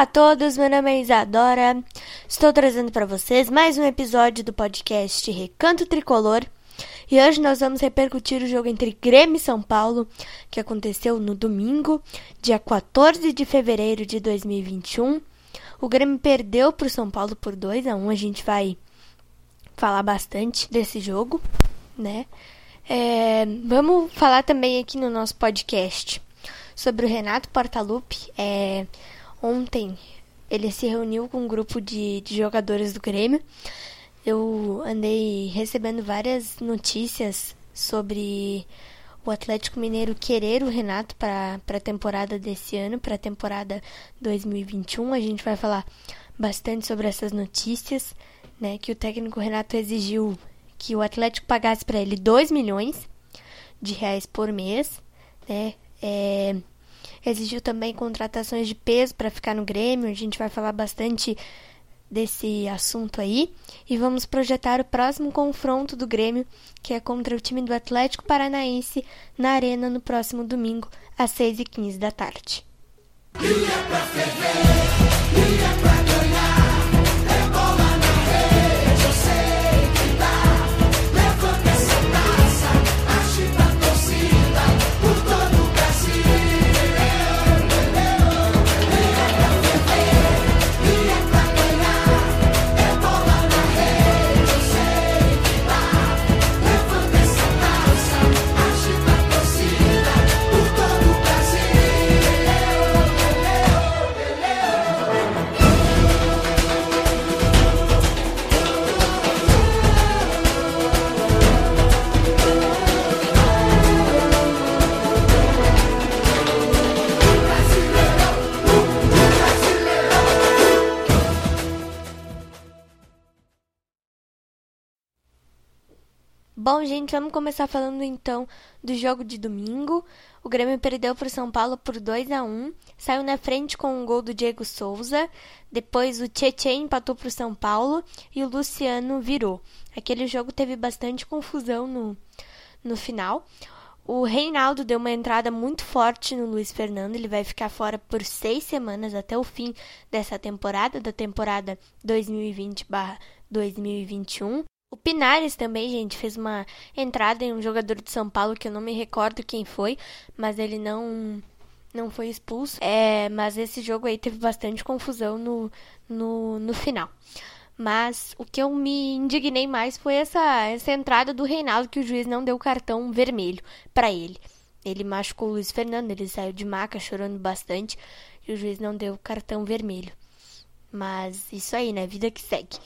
Olá a todos, meu nome é Isadora. Estou trazendo para vocês mais um episódio do podcast Recanto Tricolor. E hoje nós vamos repercutir o jogo entre Grêmio e São Paulo, que aconteceu no domingo, dia 14 de fevereiro de 2021. O Grêmio perdeu para o São Paulo por 2 a 1 A gente vai falar bastante desse jogo, né? É, vamos falar também aqui no nosso podcast sobre o Renato Portaluppi. É, ontem ele se reuniu com um grupo de, de jogadores do Grêmio. Eu andei recebendo várias notícias sobre o Atlético Mineiro querer o Renato para a temporada desse ano, para a temporada 2021. A gente vai falar bastante sobre essas notícias, né? Que o técnico Renato exigiu que o Atlético pagasse para ele 2 milhões de reais por mês, né? É, exigiu também contratações de peso para ficar no Grêmio. A gente vai falar bastante desse assunto aí e vamos projetar o próximo confronto do Grêmio, que é contra o time do Atlético Paranaense na Arena no próximo domingo, às 6h15 da tarde. Bom, gente, vamos começar falando então do jogo de domingo. O Grêmio perdeu para o São Paulo por 2 a 1 saiu na frente com um gol do Diego Souza. Depois o Tietchan empatou para o São Paulo e o Luciano virou. Aquele jogo teve bastante confusão no, no final. O Reinaldo deu uma entrada muito forte no Luiz Fernando. Ele vai ficar fora por seis semanas até o fim dessa temporada, da temporada 2020-2021. O Pinares também, gente, fez uma entrada em um jogador de São Paulo que eu não me recordo quem foi, mas ele não não foi expulso. É, mas esse jogo aí teve bastante confusão no, no, no final. Mas o que eu me indignei mais foi essa, essa entrada do Reinaldo, que o juiz não deu cartão vermelho para ele. Ele machucou o Luiz Fernando, ele saiu de maca chorando bastante e o juiz não deu cartão vermelho. Mas isso aí, né? Vida que segue.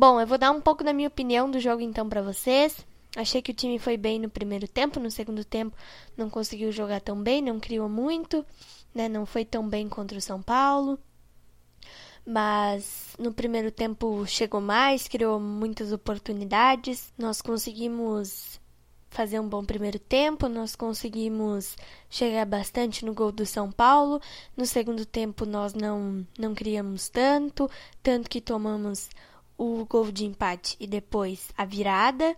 Bom, eu vou dar um pouco da minha opinião do jogo então para vocês. Achei que o time foi bem no primeiro tempo, no segundo tempo não conseguiu jogar tão bem, não criou muito, né? Não foi tão bem contra o São Paulo. Mas no primeiro tempo chegou mais, criou muitas oportunidades. Nós conseguimos fazer um bom primeiro tempo, nós conseguimos chegar bastante no gol do São Paulo. No segundo tempo nós não não criamos tanto, tanto que tomamos o gol de empate e depois a virada.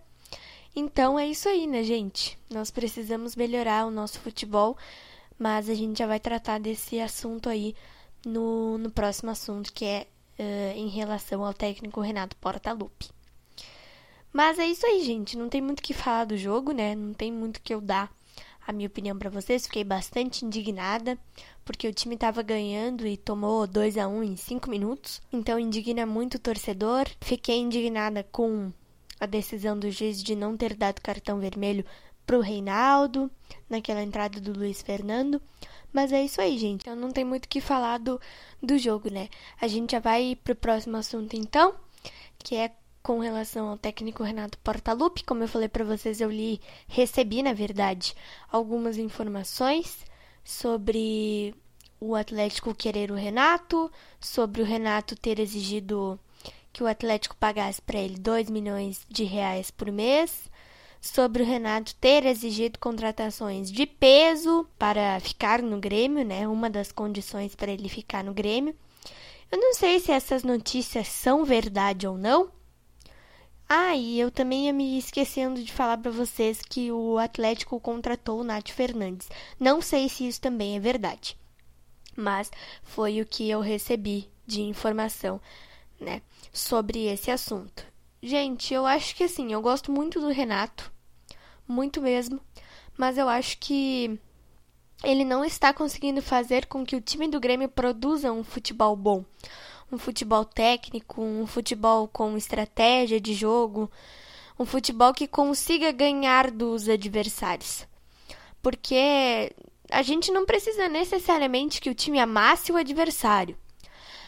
Então é isso aí, né, gente? Nós precisamos melhorar o nosso futebol, mas a gente já vai tratar desse assunto aí no, no próximo assunto, que é uh, em relação ao técnico Renato Portaluppi. Mas é isso aí, gente. Não tem muito o que falar do jogo, né? Não tem muito que eu dar a minha opinião para vocês. Fiquei bastante indignada porque o time estava ganhando e tomou 2 a 1 em 5 minutos. Então indigna muito o torcedor. Fiquei indignada com a decisão do juiz de não ter dado cartão vermelho pro Reinaldo naquela entrada do Luiz Fernando. Mas é isso aí, gente. Eu não tem muito o que falar do, do jogo, né? A gente já vai pro próximo assunto então, que é com relação ao técnico Renato Portaluppi. Como eu falei para vocês, eu li, recebi, na verdade, algumas informações sobre o Atlético querer o Renato, sobre o Renato ter exigido que o Atlético pagasse para ele 2 milhões de reais por mês, sobre o Renato ter exigido contratações de peso para ficar no Grêmio, né? Uma das condições para ele ficar no Grêmio. Eu não sei se essas notícias são verdade ou não. Ah, e eu também ia me esquecendo de falar para vocês que o Atlético contratou o Nath Fernandes. Não sei se isso também é verdade. Mas foi o que eu recebi de informação, né, sobre esse assunto. Gente, eu acho que assim, eu gosto muito do Renato, muito mesmo, mas eu acho que ele não está conseguindo fazer com que o time do Grêmio produza um futebol bom, um futebol técnico, um futebol com estratégia de jogo, um futebol que consiga ganhar dos adversários. Porque a gente não precisa necessariamente que o time amasse o adversário,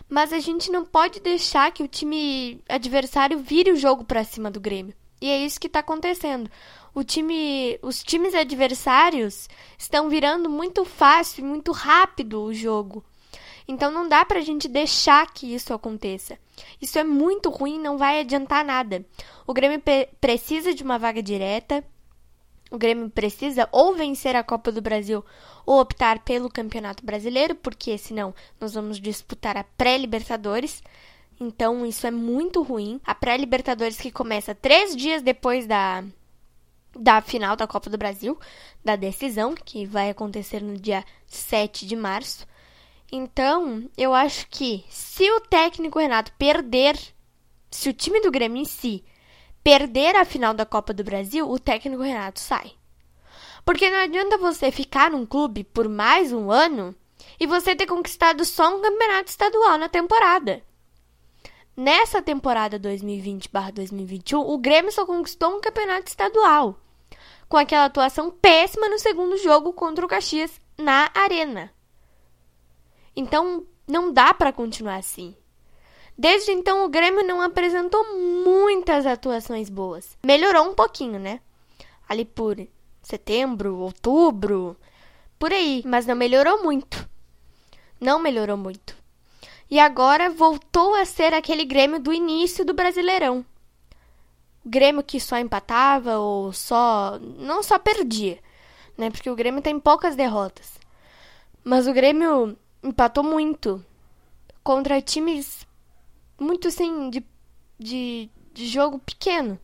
mas a gente não pode deixar que o time adversário vire o jogo para cima do Grêmio. E é isso que está acontecendo. O time, os times adversários estão virando muito fácil muito rápido o jogo. Então não dá pra gente deixar que isso aconteça. Isso é muito ruim, não vai adiantar nada. O Grêmio precisa de uma vaga direta. O Grêmio precisa ou vencer a Copa do Brasil ou optar pelo Campeonato Brasileiro, porque senão nós vamos disputar a pré-Libertadores. Então isso é muito ruim. A pré-Libertadores que começa três dias depois da, da final da Copa do Brasil, da decisão, que vai acontecer no dia 7 de março. Então, eu acho que se o técnico Renato perder, se o time do Grêmio em si perder a final da Copa do Brasil, o técnico Renato sai. Porque não adianta você ficar num clube por mais um ano e você ter conquistado só um campeonato estadual na temporada. Nessa temporada 2020/2021, o Grêmio só conquistou um campeonato estadual, com aquela atuação péssima no segundo jogo contra o Caxias na Arena. Então, não dá para continuar assim. Desde então, o Grêmio não apresentou muitas atuações boas. Melhorou um pouquinho, né? Ali por setembro, outubro, por aí, mas não melhorou muito. Não melhorou muito. E agora voltou a ser aquele Grêmio do início do Brasileirão. O Grêmio que só empatava ou só. não só perdia, né? Porque o Grêmio tem poucas derrotas. Mas o Grêmio empatou muito contra times muito assim de, de, de jogo pequeno.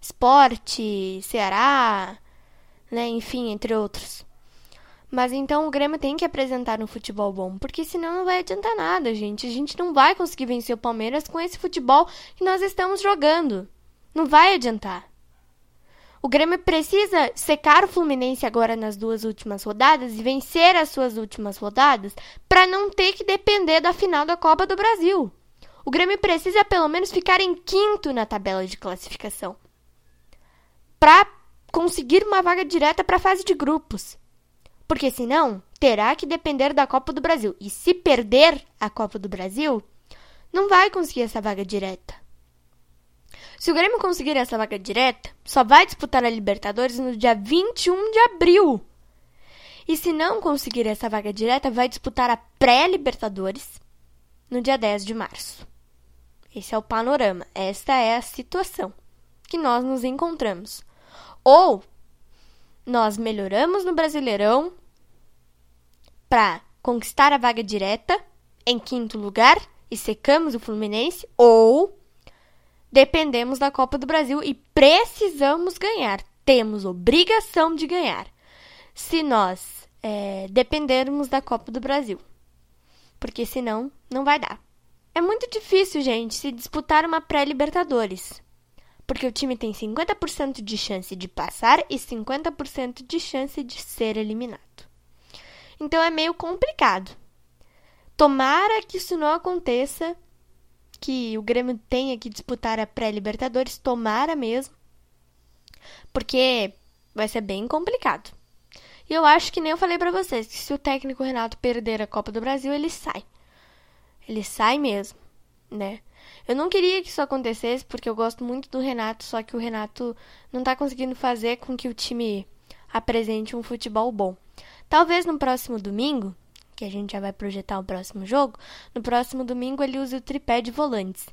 Esporte, Ceará, né, enfim, entre outros. Mas então o Grêmio tem que apresentar um futebol bom, porque senão não vai adiantar nada, gente. A gente não vai conseguir vencer o Palmeiras com esse futebol que nós estamos jogando. Não vai adiantar. O Grêmio precisa secar o Fluminense agora nas duas últimas rodadas e vencer as suas últimas rodadas para não ter que depender da final da Copa do Brasil. O Grêmio precisa pelo menos ficar em quinto na tabela de classificação para conseguir uma vaga direta para a fase de grupos. Porque senão terá que depender da Copa do Brasil. E se perder a Copa do Brasil, não vai conseguir essa vaga direta. Se o Grêmio conseguir essa vaga direta, só vai disputar a Libertadores no dia 21 de abril. E se não conseguir essa vaga direta, vai disputar a pré-Libertadores no dia 10 de março. Esse é o panorama, esta é a situação que nós nos encontramos. Ou nós melhoramos no Brasileirão para conquistar a vaga direta em quinto lugar e secamos o Fluminense, ou dependemos da Copa do Brasil e precisamos ganhar. Temos obrigação de ganhar. Se nós é, dependermos da Copa do Brasil. Porque senão não vai dar. É muito difícil, gente, se disputar uma pré-Libertadores. Porque o time tem 50% de chance de passar e 50% de chance de ser eliminado. Então é meio complicado. Tomara que isso não aconteça que o Grêmio tenha que disputar a pré-Libertadores, tomara mesmo, porque vai ser bem complicado. E eu acho que nem eu falei para vocês, que se o técnico Renato perder a Copa do Brasil, ele sai. Ele sai mesmo, né? Eu não queria que isso acontecesse, porque eu gosto muito do Renato, só que o Renato não tá conseguindo fazer com que o time apresente um futebol bom. Talvez no próximo domingo, que a gente já vai projetar o próximo jogo, no próximo domingo ele use o tripé de volantes.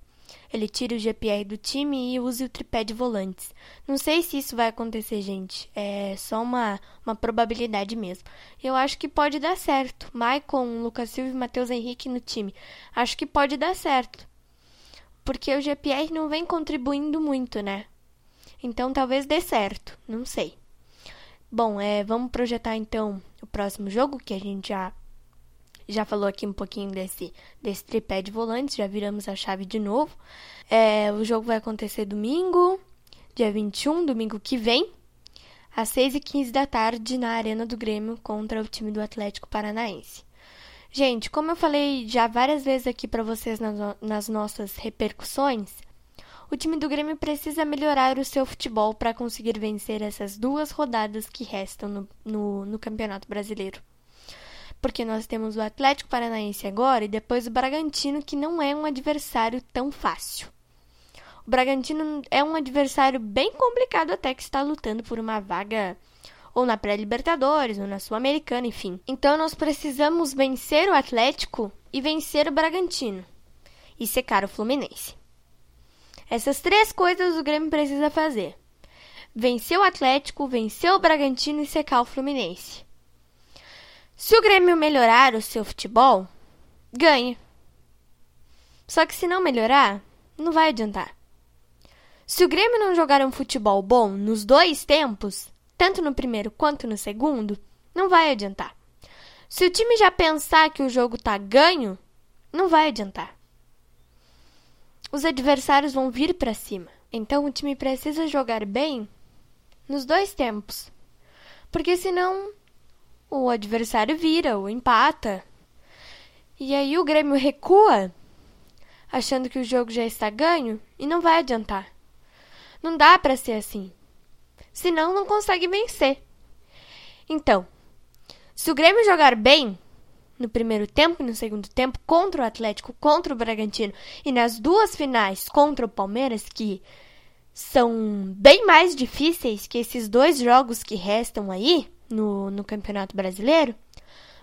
Ele tira o GPR do time e use o tripé de volantes. Não sei se isso vai acontecer, gente. É só uma, uma probabilidade mesmo. Eu acho que pode dar certo. Maicon, Lucas Silva e Matheus Henrique no time. Acho que pode dar certo. Porque o GPR não vem contribuindo muito, né? Então talvez dê certo. Não sei. Bom, é, vamos projetar então o próximo jogo, que a gente já já falou aqui um pouquinho desse, desse tripé de volantes, já viramos a chave de novo. É, o jogo vai acontecer domingo, dia 21, domingo que vem, às 6h15 da tarde, na Arena do Grêmio, contra o time do Atlético Paranaense. Gente, como eu falei já várias vezes aqui para vocês nas, nas nossas repercussões, o time do Grêmio precisa melhorar o seu futebol para conseguir vencer essas duas rodadas que restam no, no, no, Campeonato Brasileiro. Porque nós temos o Atlético Paranaense agora e depois o Bragantino, que não é um adversário tão fácil. O Bragantino é um adversário bem complicado até que está lutando por uma vaga ou na pré-Libertadores, ou na Sul-Americana, enfim. Então nós precisamos vencer o Atlético e vencer o Bragantino e secar o Fluminense. Essas três coisas o Grêmio precisa fazer: vencer o Atlético, vencer o Bragantino e secar o Fluminense. Se o Grêmio melhorar o seu futebol, ganha. Só que se não melhorar, não vai adiantar. Se o Grêmio não jogar um futebol bom nos dois tempos, tanto no primeiro quanto no segundo, não vai adiantar. Se o time já pensar que o jogo tá ganho, não vai adiantar. Os adversários vão vir para cima. Então o time precisa jogar bem nos dois tempos. Porque senão o adversário vira ou empata. E aí o Grêmio recua, achando que o jogo já está ganho e não vai adiantar. Não dá para ser assim senão não consegue vencer. Então, se o Grêmio jogar bem no primeiro tempo e no segundo tempo contra o Atlético, contra o Bragantino e nas duas finais contra o Palmeiras, que são bem mais difíceis que esses dois jogos que restam aí no, no Campeonato Brasileiro,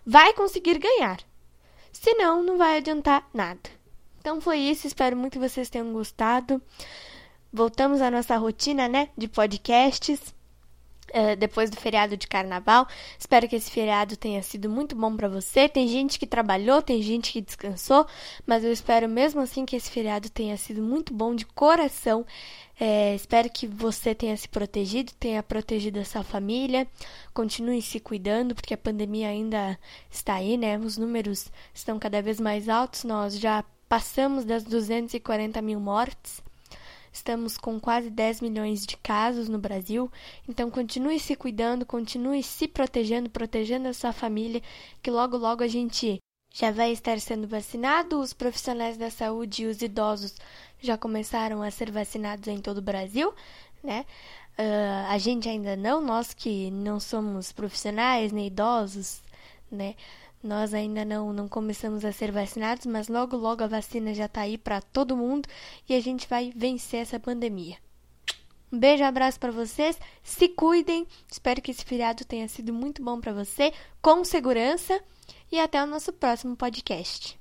vai conseguir ganhar. Senão, não vai adiantar nada. Então foi isso, espero muito que vocês tenham gostado. Voltamos à nossa rotina, né, de podcasts. Uh, depois do feriado de carnaval. Espero que esse feriado tenha sido muito bom para você. Tem gente que trabalhou, tem gente que descansou, mas eu espero mesmo assim que esse feriado tenha sido muito bom de coração. É, espero que você tenha se protegido, tenha protegido a sua família. Continue se cuidando, porque a pandemia ainda está aí, né? Os números estão cada vez mais altos. Nós já passamos das 240 mil mortes. Estamos com quase 10 milhões de casos no Brasil, então continue se cuidando, continue se protegendo, protegendo a sua família, que logo logo a gente já vai estar sendo vacinado. Os profissionais da saúde e os idosos já começaram a ser vacinados em todo o Brasil, né? Uh, a gente ainda não, nós que não somos profissionais nem idosos, né? Nós ainda não, não começamos a ser vacinados, mas logo, logo a vacina já está aí para todo mundo e a gente vai vencer essa pandemia. Um beijo, um abraço para vocês. Se cuidem. Espero que esse feriado tenha sido muito bom para você, com segurança. E até o nosso próximo podcast.